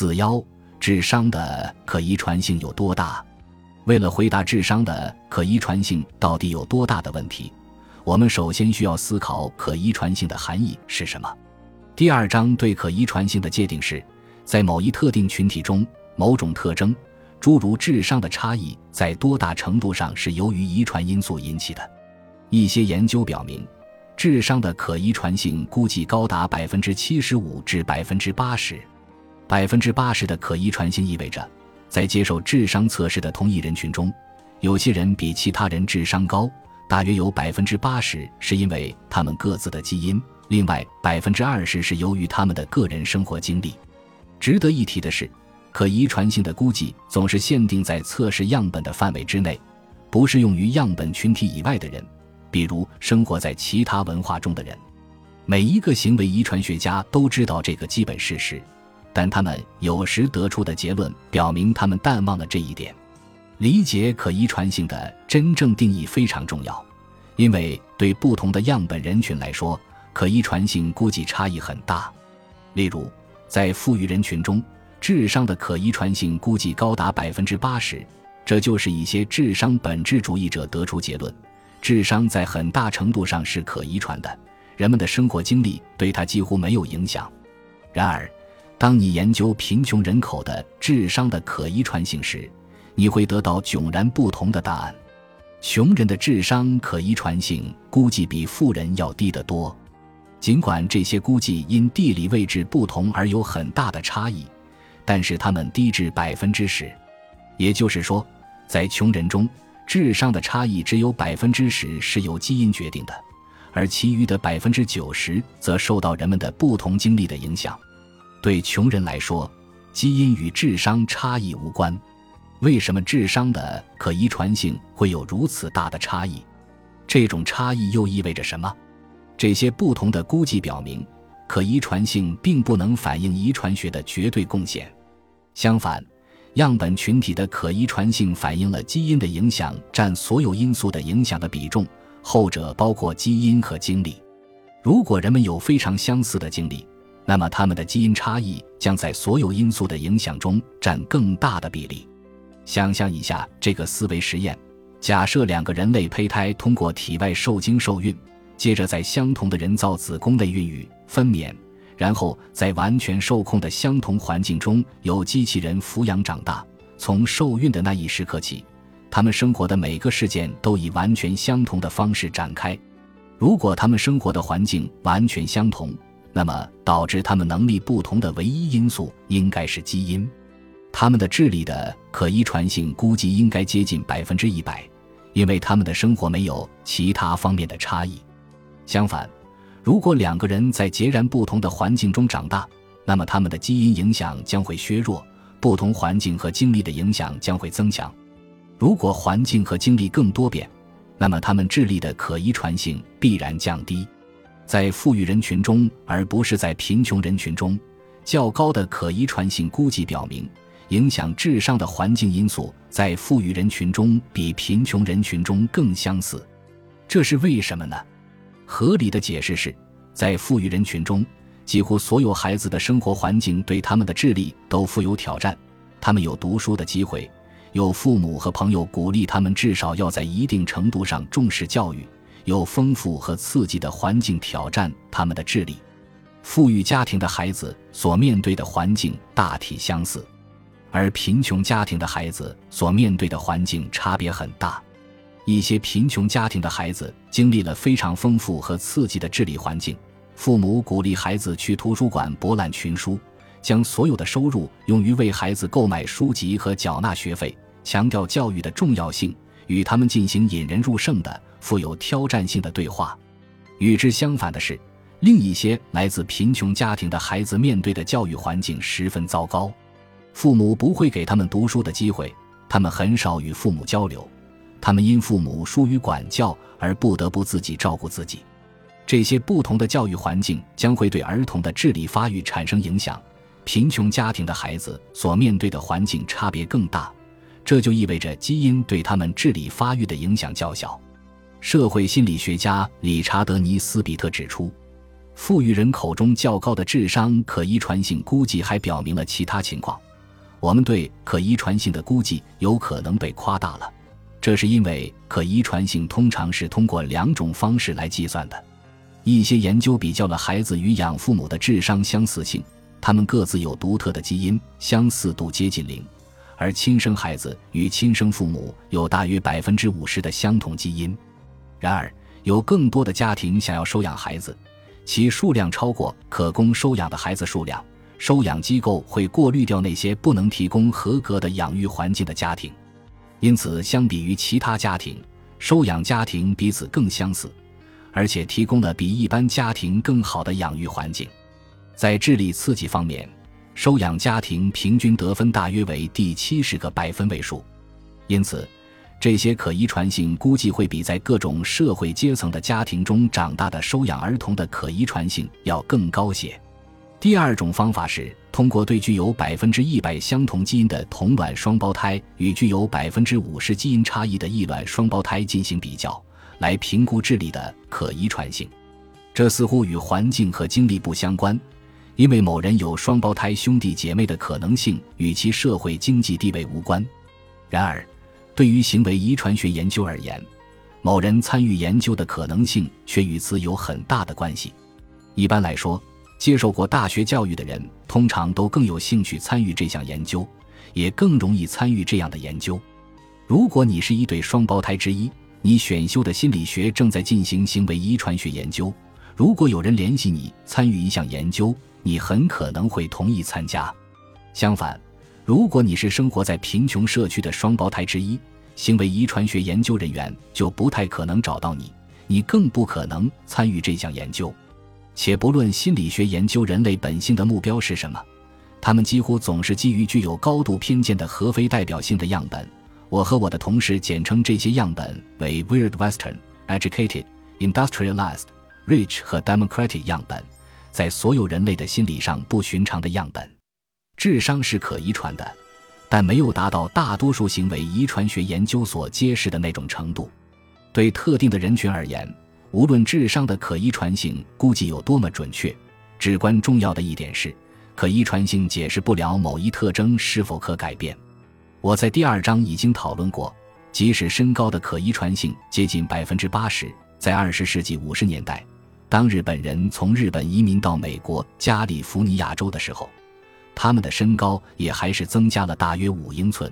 四幺，智商的可遗传性有多大？为了回答智商的可遗传性到底有多大的问题，我们首先需要思考可遗传性的含义是什么。第二章对可遗传性的界定是，在某一特定群体中，某种特征，诸如智商的差异，在多大程度上是由于遗传因素引起的。一些研究表明，智商的可遗传性估计高达百分之七十五至百分之八十。百分之八十的可遗传性意味着，在接受智商测试的同一人群中，有些人比其他人智商高，大约有百分之八十是因为他们各自的基因，另外百分之二十是由于他们的个人生活经历。值得一提的是，可遗传性的估计总是限定在测试样本的范围之内，不适用于样本群体以外的人。比如生活在其他文化中的人，每一个行为遗传学家都知道这个基本事实，但他们有时得出的结论表明他们淡忘了这一点。理解可遗传性的真正定义非常重要，因为对不同的样本人群来说，可遗传性估计差异很大。例如，在富裕人群中，智商的可遗传性估计高达百分之八十，这就是一些智商本质主义者得出结论。智商在很大程度上是可遗传的，人们的生活经历对它几乎没有影响。然而，当你研究贫穷人口的智商的可遗传性时，你会得到迥然不同的答案。穷人的智商可遗传性估计比富人要低得多，尽管这些估计因地理位置不同而有很大的差异，但是它们低至百分之十。也就是说，在穷人中。智商的差异只有百分之十是由基因决定的，而其余的百分之九十则受到人们的不同经历的影响。对穷人来说，基因与智商差异无关。为什么智商的可遗传性会有如此大的差异？这种差异又意味着什么？这些不同的估计表明，可遗传性并不能反映遗传学的绝对贡献。相反。样本群体的可遗传性反映了基因的影响占所有因素的影响的比重，后者包括基因和经历。如果人们有非常相似的经历，那么他们的基因差异将在所有因素的影响中占更大的比例。想象一下这个思维实验：假设两个人类胚胎通过体外受精受孕，接着在相同的人造子宫内孕育、分娩。然后在完全受控的相同环境中，由机器人抚养长大。从受孕的那一时刻起，他们生活的每个事件都以完全相同的方式展开。如果他们生活的环境完全相同，那么导致他们能力不同的唯一因素应该是基因。他们的智力的可遗传性估计应该接近百分之一百，因为他们的生活没有其他方面的差异。相反。如果两个人在截然不同的环境中长大，那么他们的基因影响将会削弱，不同环境和经历的影响将会增强。如果环境和经历更多变，那么他们智力的可遗传性必然降低。在富裕人群中，而不是在贫穷人群中，较高的可遗传性估计表明，影响智商的环境因素在富裕人群中比贫穷人群中更相似。这是为什么呢？合理的解释是，在富裕人群中，几乎所有孩子的生活环境对他们的智力都富有挑战。他们有读书的机会，有父母和朋友鼓励他们至少要在一定程度上重视教育，有丰富和刺激的环境挑战他们的智力。富裕家庭的孩子所面对的环境大体相似，而贫穷家庭的孩子所面对的环境差别很大。一些贫穷家庭的孩子经历了非常丰富和刺激的智力环境，父母鼓励孩子去图书馆博览群书，将所有的收入用于为孩子购买书籍和缴纳学费，强调教育的重要性，与他们进行引人入胜的、富有挑战性的对话。与之相反的是，另一些来自贫穷家庭的孩子面对的教育环境十分糟糕，父母不会给他们读书的机会，他们很少与父母交流。他们因父母疏于管教而不得不自己照顾自己，这些不同的教育环境将会对儿童的智力发育产生影响。贫穷家庭的孩子所面对的环境差别更大，这就意味着基因对他们智力发育的影响较小。社会心理学家理查德·尼斯比特指出，富裕人口中较高的智商可遗传性估计还表明了其他情况。我们对可遗传性的估计有可能被夸大了，这是因为可遗传性通常是通过两种方式来计算的。一些研究比较了孩子与养父母的智商相似性，他们各自有独特的基因，相似度接近零；而亲生孩子与亲生父母有大约百分之五十的相同基因。然而，有更多的家庭想要收养孩子，其数量超过可供收养的孩子数量。收养机构会过滤掉那些不能提供合格的养育环境的家庭，因此，相比于其他家庭，收养家庭彼此更相似，而且提供了比一般家庭更好的养育环境。在智力刺激方面，收养家庭平均得分大约为第七十个百分位数，因此，这些可遗传性估计会比在各种社会阶层的家庭中长大的收养儿童的可遗传性要更高些。第二种方法是通过对具有百分之一百相同基因的同卵双胞胎与具有百分之五十基因差异的异卵双胞胎进行比较，来评估智力的可遗传性。这似乎与环境和经历不相关，因为某人有双胞胎兄弟姐妹的可能性与其社会经济地位无关。然而，对于行为遗传学研究而言，某人参与研究的可能性却与此有很大的关系。一般来说，接受过大学教育的人通常都更有兴趣参与这项研究，也更容易参与这样的研究。如果你是一对双胞胎之一，你选修的心理学正在进行行为遗传学研究。如果有人联系你参与一项研究，你很可能会同意参加。相反，如果你是生活在贫穷社区的双胞胎之一，行为遗传学研究人员就不太可能找到你，你更不可能参与这项研究。且不论心理学研究人类本性的目标是什么，他们几乎总是基于具有高度偏见的核非代表性的样本。我和我的同事简称这些样本为 Weird Western、Educated、Industrialized、Rich 和 Democratic 样本，在所有人类的心理上不寻常的样本。智商是可遗传的，但没有达到大多数行为遗传学研究所揭示的那种程度。对特定的人群而言。无论智商的可遗传性估计有多么准确，至关重要的一点是，可遗传性解释不了某一特征是否可改变。我在第二章已经讨论过，即使身高的可遗传性接近百分之八十，在二十世纪五十年代，当日本人从日本移民到美国加利福尼亚州的时候，他们的身高也还是增加了大约五英寸。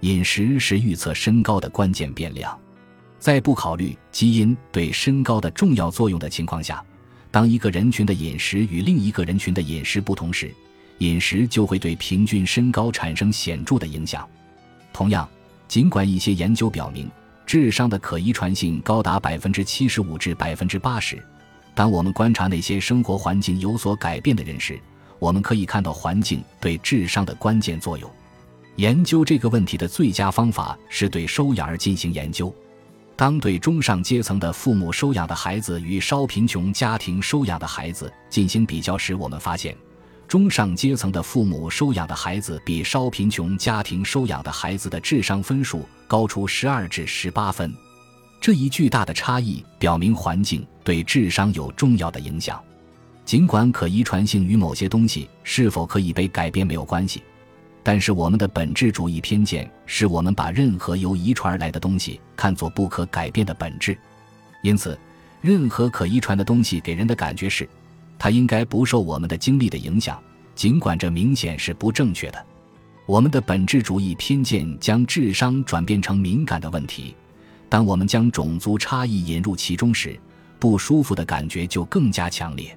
饮食是预测身高的关键变量。在不考虑基因对身高的重要作用的情况下，当一个人群的饮食与另一个人群的饮食不同时，饮食就会对平均身高产生显著的影响。同样，尽管一些研究表明智商的可遗传性高达百分之七十五至百分之八十，当我们观察那些生活环境有所改变的人时，我们可以看到环境对智商的关键作用。研究这个问题的最佳方法是对收养儿进行研究。当对中上阶层的父母收养的孩子与稍贫穷家庭收养的孩子进行比较时，我们发现，中上阶层的父母收养的孩子比稍贫穷家庭收养的孩子的智商分数高出十二至十八分。这一巨大的差异表明环境对智商有重要的影响，尽管可遗传性与某些东西是否可以被改变没有关系。但是我们的本质主义偏见是我们把任何由遗传而来的东西看作不可改变的本质，因此，任何可遗传的东西给人的感觉是，它应该不受我们的经历的影响，尽管这明显是不正确的。我们的本质主义偏见将智商转变成敏感的问题，当我们将种族差异引入其中时，不舒服的感觉就更加强烈。